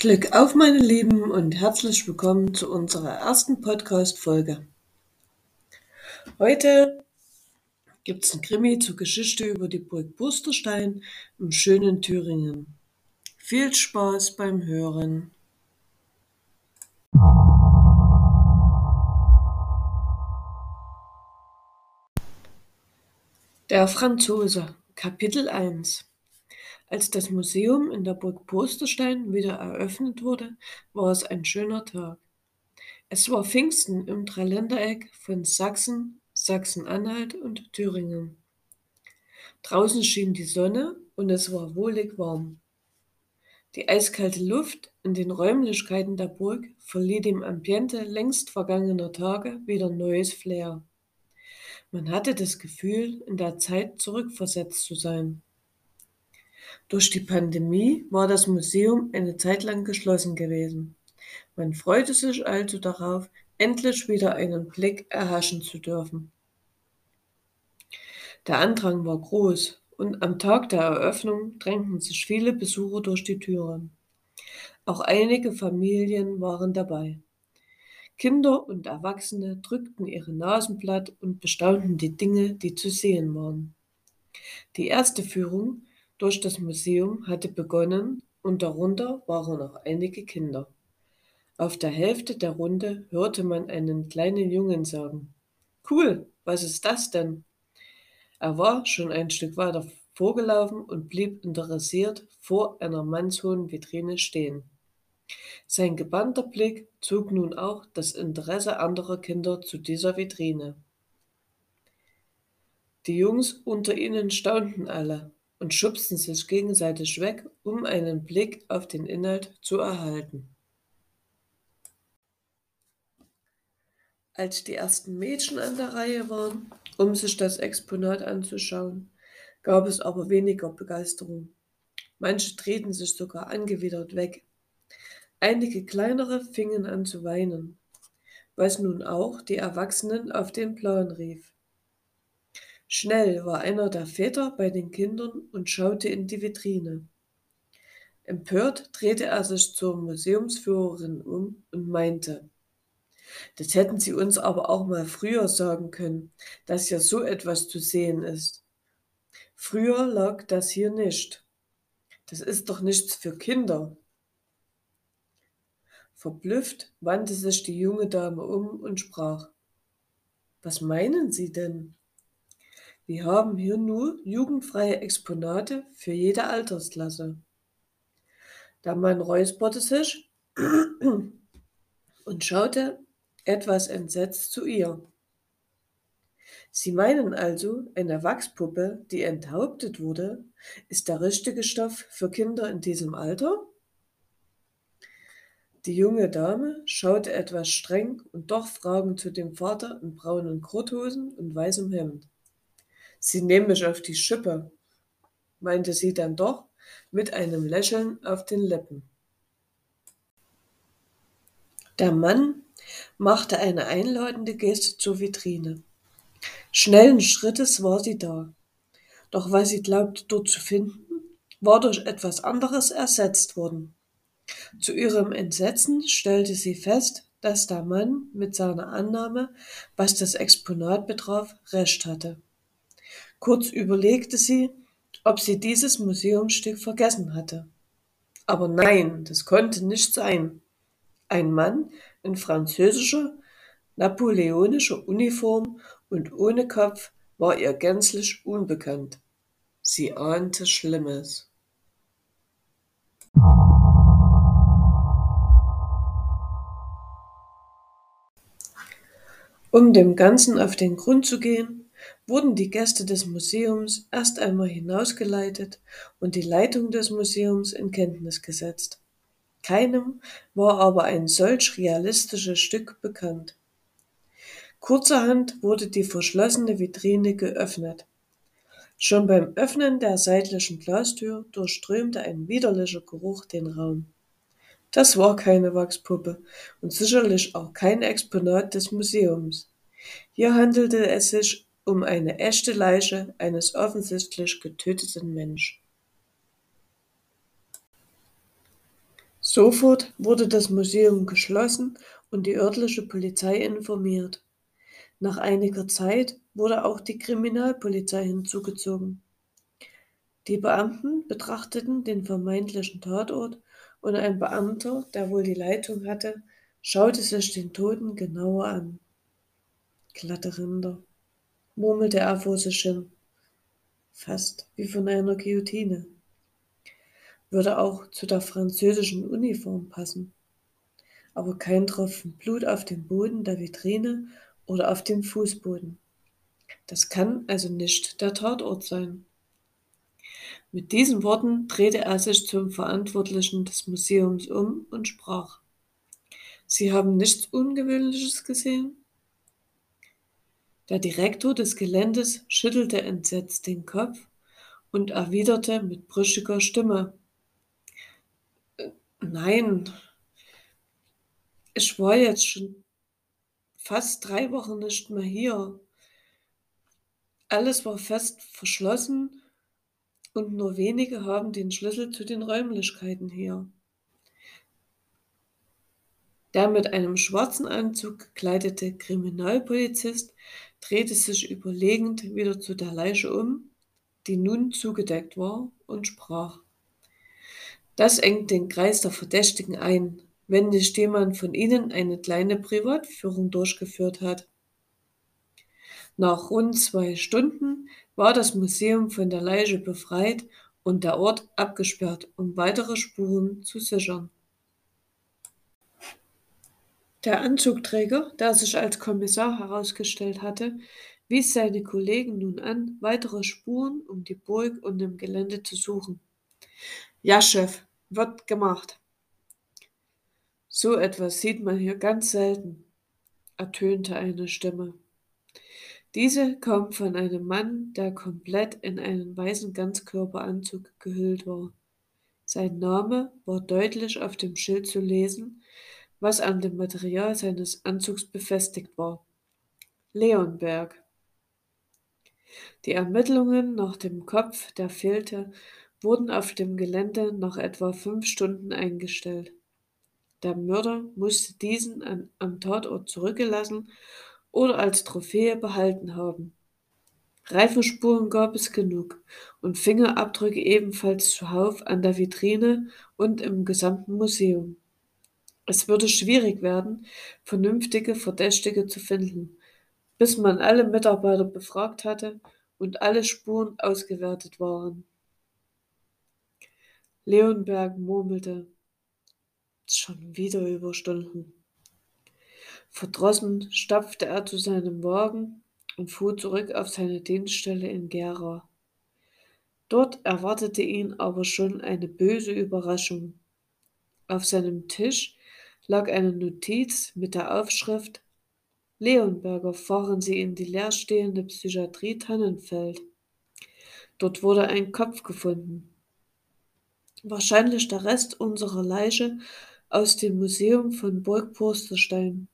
Glück auf, meine Lieben, und herzlich willkommen zu unserer ersten Podcast-Folge. Heute gibt es ein Krimi zur Geschichte über die Burg Busterstein im schönen Thüringen. Viel Spaß beim Hören. Der Franzose, Kapitel 1 als das Museum in der Burg Posterstein wieder eröffnet wurde, war es ein schöner Tag. Es war Pfingsten im Dreiländereck von Sachsen, Sachsen-Anhalt und Thüringen. Draußen schien die Sonne und es war wohlig warm. Die eiskalte Luft in den Räumlichkeiten der Burg verlieh dem Ambiente längst vergangener Tage wieder neues Flair. Man hatte das Gefühl, in der Zeit zurückversetzt zu sein. Durch die Pandemie war das Museum eine Zeit lang geschlossen gewesen. Man freute sich also darauf, endlich wieder einen Blick erhaschen zu dürfen. Der Andrang war groß und am Tag der Eröffnung drängten sich viele Besucher durch die Türen. Auch einige Familien waren dabei. Kinder und Erwachsene drückten ihre Nasen platt und bestaunten die Dinge, die zu sehen waren. Die erste Führung durch das Museum hatte begonnen und darunter waren auch einige Kinder. Auf der Hälfte der Runde hörte man einen kleinen Jungen sagen, Cool, was ist das denn? Er war schon ein Stück weiter vorgelaufen und blieb interessiert vor einer mannshohen Vitrine stehen. Sein gebannter Blick zog nun auch das Interesse anderer Kinder zu dieser Vitrine. Die Jungs unter ihnen staunten alle, und schubsten sich gegenseitig weg, um einen Blick auf den Inhalt zu erhalten. Als die ersten Mädchen an der Reihe waren, um sich das Exponat anzuschauen, gab es aber weniger Begeisterung. Manche drehten sich sogar angewidert weg. Einige kleinere fingen an zu weinen, was nun auch die Erwachsenen auf den Plan rief. Schnell war einer der Väter bei den Kindern und schaute in die Vitrine. Empört drehte er sich zur Museumsführerin um und meinte, das hätten Sie uns aber auch mal früher sagen können, dass ja so etwas zu sehen ist. Früher lag das hier nicht. Das ist doch nichts für Kinder. Verblüfft wandte sich die junge Dame um und sprach, Was meinen Sie denn? Wir haben hier nur jugendfreie Exponate für jede Altersklasse. Der Mann räusperte sich und schaute etwas entsetzt zu ihr. Sie meinen also, eine Wachspuppe, die enthauptet wurde, ist der richtige Stoff für Kinder in diesem Alter? Die junge Dame schaute etwas streng und doch fragend zu dem Vater in braunen Korthosen und weißem Hemd. Sie nehmen mich auf die Schippe, meinte sie dann doch mit einem Lächeln auf den Lippen. Der Mann machte eine einladende Geste zur Vitrine. Schnellen Schrittes war sie da. Doch was sie glaubte dort zu finden, war durch etwas anderes ersetzt worden. Zu ihrem Entsetzen stellte sie fest, dass der Mann mit seiner Annahme, was das Exponat betraf, recht hatte. Kurz überlegte sie, ob sie dieses Museumsstück vergessen hatte. Aber nein, das konnte nicht sein. Ein Mann in französischer, napoleonischer Uniform und ohne Kopf war ihr gänzlich unbekannt. Sie ahnte Schlimmes. Um dem Ganzen auf den Grund zu gehen, wurden die Gäste des Museums erst einmal hinausgeleitet und die Leitung des Museums in Kenntnis gesetzt. Keinem war aber ein solch realistisches Stück bekannt. Kurzerhand wurde die verschlossene Vitrine geöffnet. Schon beim Öffnen der seitlichen Glastür durchströmte ein widerlicher Geruch den Raum. Das war keine Wachspuppe und sicherlich auch kein Exponat des Museums. Hier handelte es sich um eine echte Leiche eines offensichtlich getöteten Menschen. Sofort wurde das Museum geschlossen und die örtliche Polizei informiert. Nach einiger Zeit wurde auch die Kriminalpolizei hinzugezogen. Die Beamten betrachteten den vermeintlichen Tatort und ein Beamter, der wohl die Leitung hatte, schaute sich den Toten genauer an. Glatte Rinder, murmelte er vor sich hin, fast wie von einer Guillotine. Würde auch zu der französischen Uniform passen. Aber kein Tropfen Blut auf dem Boden der Vitrine oder auf dem Fußboden. Das kann also nicht der Tatort sein. Mit diesen Worten drehte er sich zum Verantwortlichen des Museums um und sprach. Sie haben nichts Ungewöhnliches gesehen? Der Direktor des Geländes schüttelte entsetzt den Kopf und erwiderte mit brüchiger Stimme. Nein, ich war jetzt schon fast drei Wochen nicht mehr hier. Alles war fest verschlossen und nur wenige haben den Schlüssel zu den Räumlichkeiten hier. Der mit einem schwarzen Anzug gekleidete Kriminalpolizist drehte sich überlegend wieder zu der Leiche um, die nun zugedeckt war, und sprach. Das engt den Kreis der Verdächtigen ein, wenn nicht jemand von ihnen eine kleine Privatführung durchgeführt hat. Nach rund zwei Stunden war das Museum von der Leiche befreit und der Ort abgesperrt, um weitere Spuren zu sichern. Der Anzugträger, der sich als Kommissar herausgestellt hatte, wies seine Kollegen nun an, weitere Spuren um die Burg und im Gelände zu suchen. Ja, Chef, wird gemacht. So etwas sieht man hier ganz selten, ertönte eine Stimme. Diese kam von einem Mann, der komplett in einen weißen Ganzkörperanzug gehüllt war. Sein Name war deutlich auf dem Schild zu lesen, was an dem Material seines Anzugs befestigt war. Leonberg. Die Ermittlungen nach dem Kopf, der fehlte, wurden auf dem Gelände nach etwa fünf Stunden eingestellt. Der Mörder musste diesen an, am Tatort zurückgelassen oder als Trophäe behalten haben. Reifenspuren gab es genug und Fingerabdrücke ebenfalls zuhauf an der Vitrine und im gesamten Museum. Es würde schwierig werden, vernünftige Verdächtige zu finden, bis man alle Mitarbeiter befragt hatte und alle Spuren ausgewertet waren. Leonberg murmelte. Schon wieder Überstunden. Verdrossen stapfte er zu seinem Wagen und fuhr zurück auf seine Dienststelle in Gera. Dort erwartete ihn aber schon eine böse Überraschung. Auf seinem Tisch lag eine Notiz mit der Aufschrift Leonberger fahren Sie in die leerstehende Psychiatrie Tannenfeld. Dort wurde ein Kopf gefunden wahrscheinlich der Rest unserer Leiche aus dem Museum von Burg Pursterstein.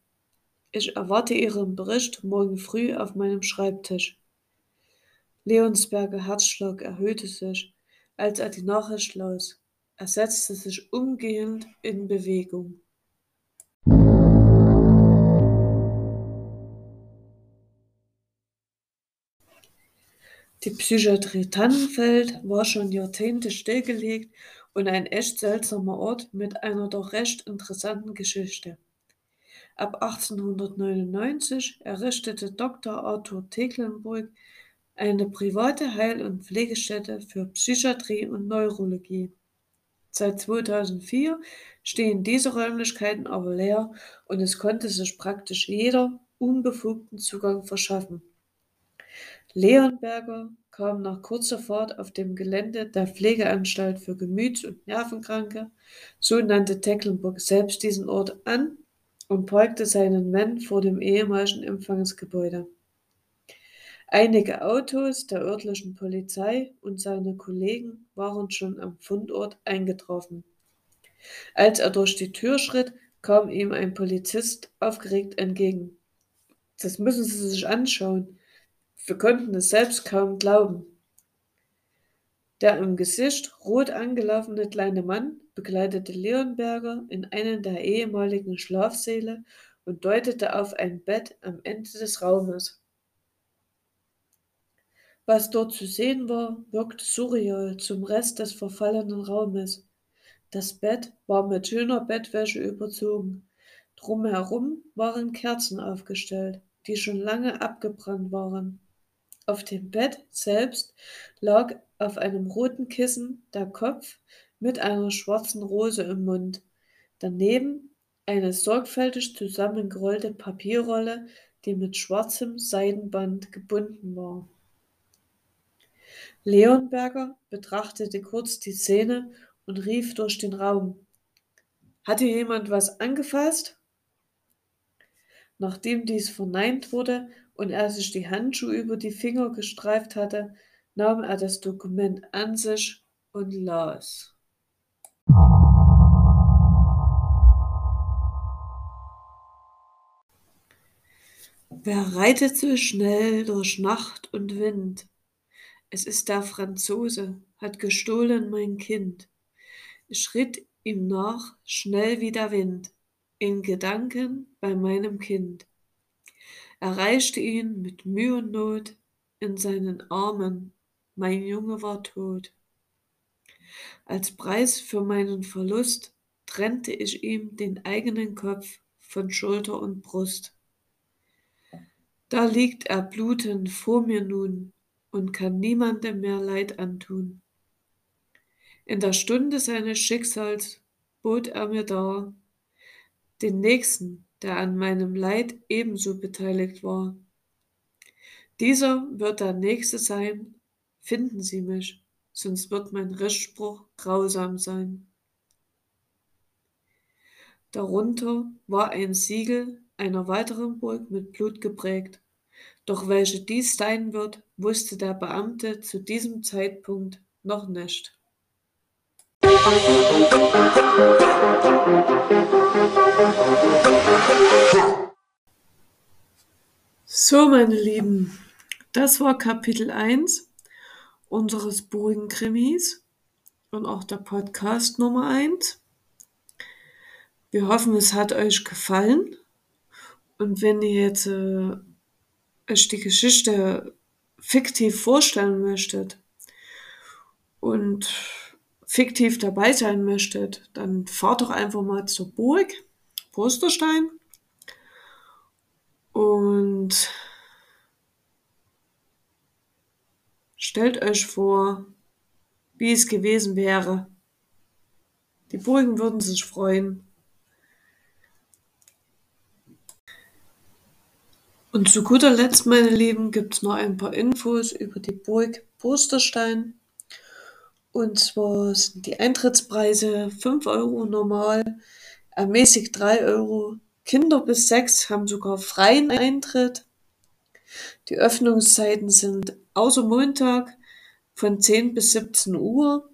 Ich erwarte Ihren Bericht morgen früh auf meinem Schreibtisch. Leonsberger Herzschlag erhöhte sich, als er die Nachricht las. Er setzte sich umgehend in Bewegung. Die Psychiatrie Tannenfeld war schon Jahrzehnte stillgelegt und ein echt seltsamer Ort mit einer doch recht interessanten Geschichte. Ab 1899 errichtete Dr. Arthur Tecklenburg eine private Heil- und Pflegestätte für Psychiatrie und Neurologie. Seit 2004 stehen diese Räumlichkeiten aber leer und es konnte sich praktisch jeder unbefugten Zugang verschaffen. Leonberger kam nach kurzer Fahrt auf dem Gelände der Pflegeanstalt für Gemüts- und Nervenkranke, so nannte Tecklenburg selbst diesen Ort, an und parkte seinen Van vor dem ehemaligen Empfangsgebäude. Einige Autos der örtlichen Polizei und seine Kollegen waren schon am Fundort eingetroffen. Als er durch die Tür schritt, kam ihm ein Polizist aufgeregt entgegen. Das müssen Sie sich anschauen, wir konnten es selbst kaum glauben. Der im Gesicht rot angelaufene kleine Mann begleitete Leonberger in einen der ehemaligen Schlafsäle und deutete auf ein Bett am Ende des Raumes. Was dort zu sehen war, wirkte surreal zum Rest des verfallenen Raumes. Das Bett war mit schöner Bettwäsche überzogen. Drumherum waren Kerzen aufgestellt, die schon lange abgebrannt waren. Auf dem Bett selbst lag auf einem roten Kissen der Kopf mit einer schwarzen Rose im Mund. Daneben eine sorgfältig zusammengerollte Papierrolle, die mit schwarzem Seidenband gebunden war. Leonberger betrachtete kurz die Szene und rief durch den Raum. Hat hier jemand was angefasst? Nachdem dies verneint wurde und er sich die Handschuhe über die Finger gestreift hatte, nahm er das Dokument an sich und las. Wer reitet so schnell durch Nacht und Wind? Es ist der Franzose, hat gestohlen mein Kind. Ich ritt ihm nach, schnell wie der Wind, in Gedanken bei meinem Kind. Erreichte ihn mit Mühe und Not in seinen Armen, mein Junge war tot. Als Preis für meinen Verlust trennte ich ihm den eigenen Kopf von Schulter und Brust. Da liegt er blutend vor mir nun und kann niemandem mehr Leid antun. In der Stunde seines Schicksals bot er mir dar, den Nächsten, der an meinem Leid ebenso beteiligt war. Dieser wird der Nächste sein, finden Sie mich, sonst wird mein Richtspruch grausam sein. Darunter war ein Siegel einer weiteren Burg mit Blut geprägt, doch welche dies sein wird, wusste der Beamte zu diesem Zeitpunkt noch nicht. So, meine Lieben, das war Kapitel 1 unseres Burgenkrimis und auch der Podcast Nummer 1. Wir hoffen, es hat euch gefallen. Und wenn ihr jetzt äh, euch die Geschichte fiktiv vorstellen möchtet und fiktiv dabei sein möchtet, dann fahrt doch einfach mal zur Burg, Posterstein und stellt euch vor, wie es gewesen wäre. Die Burgen würden sich freuen. Und zu guter Letzt, meine Lieben, gibt es noch ein paar Infos über die Burg Posterstein. Und zwar sind die Eintrittspreise 5 Euro normal, ermäßigt 3 Euro. Kinder bis 6 haben sogar freien Eintritt. Die Öffnungszeiten sind außer Montag von 10 bis 17 Uhr.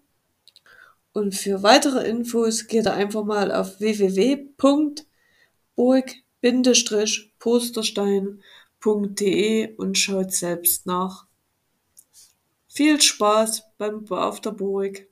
Und für weitere Infos geht ihr einfach mal auf www.burg-posterstein.de und schaut selbst nach. Viel Spaß beim Bau auf der Burg!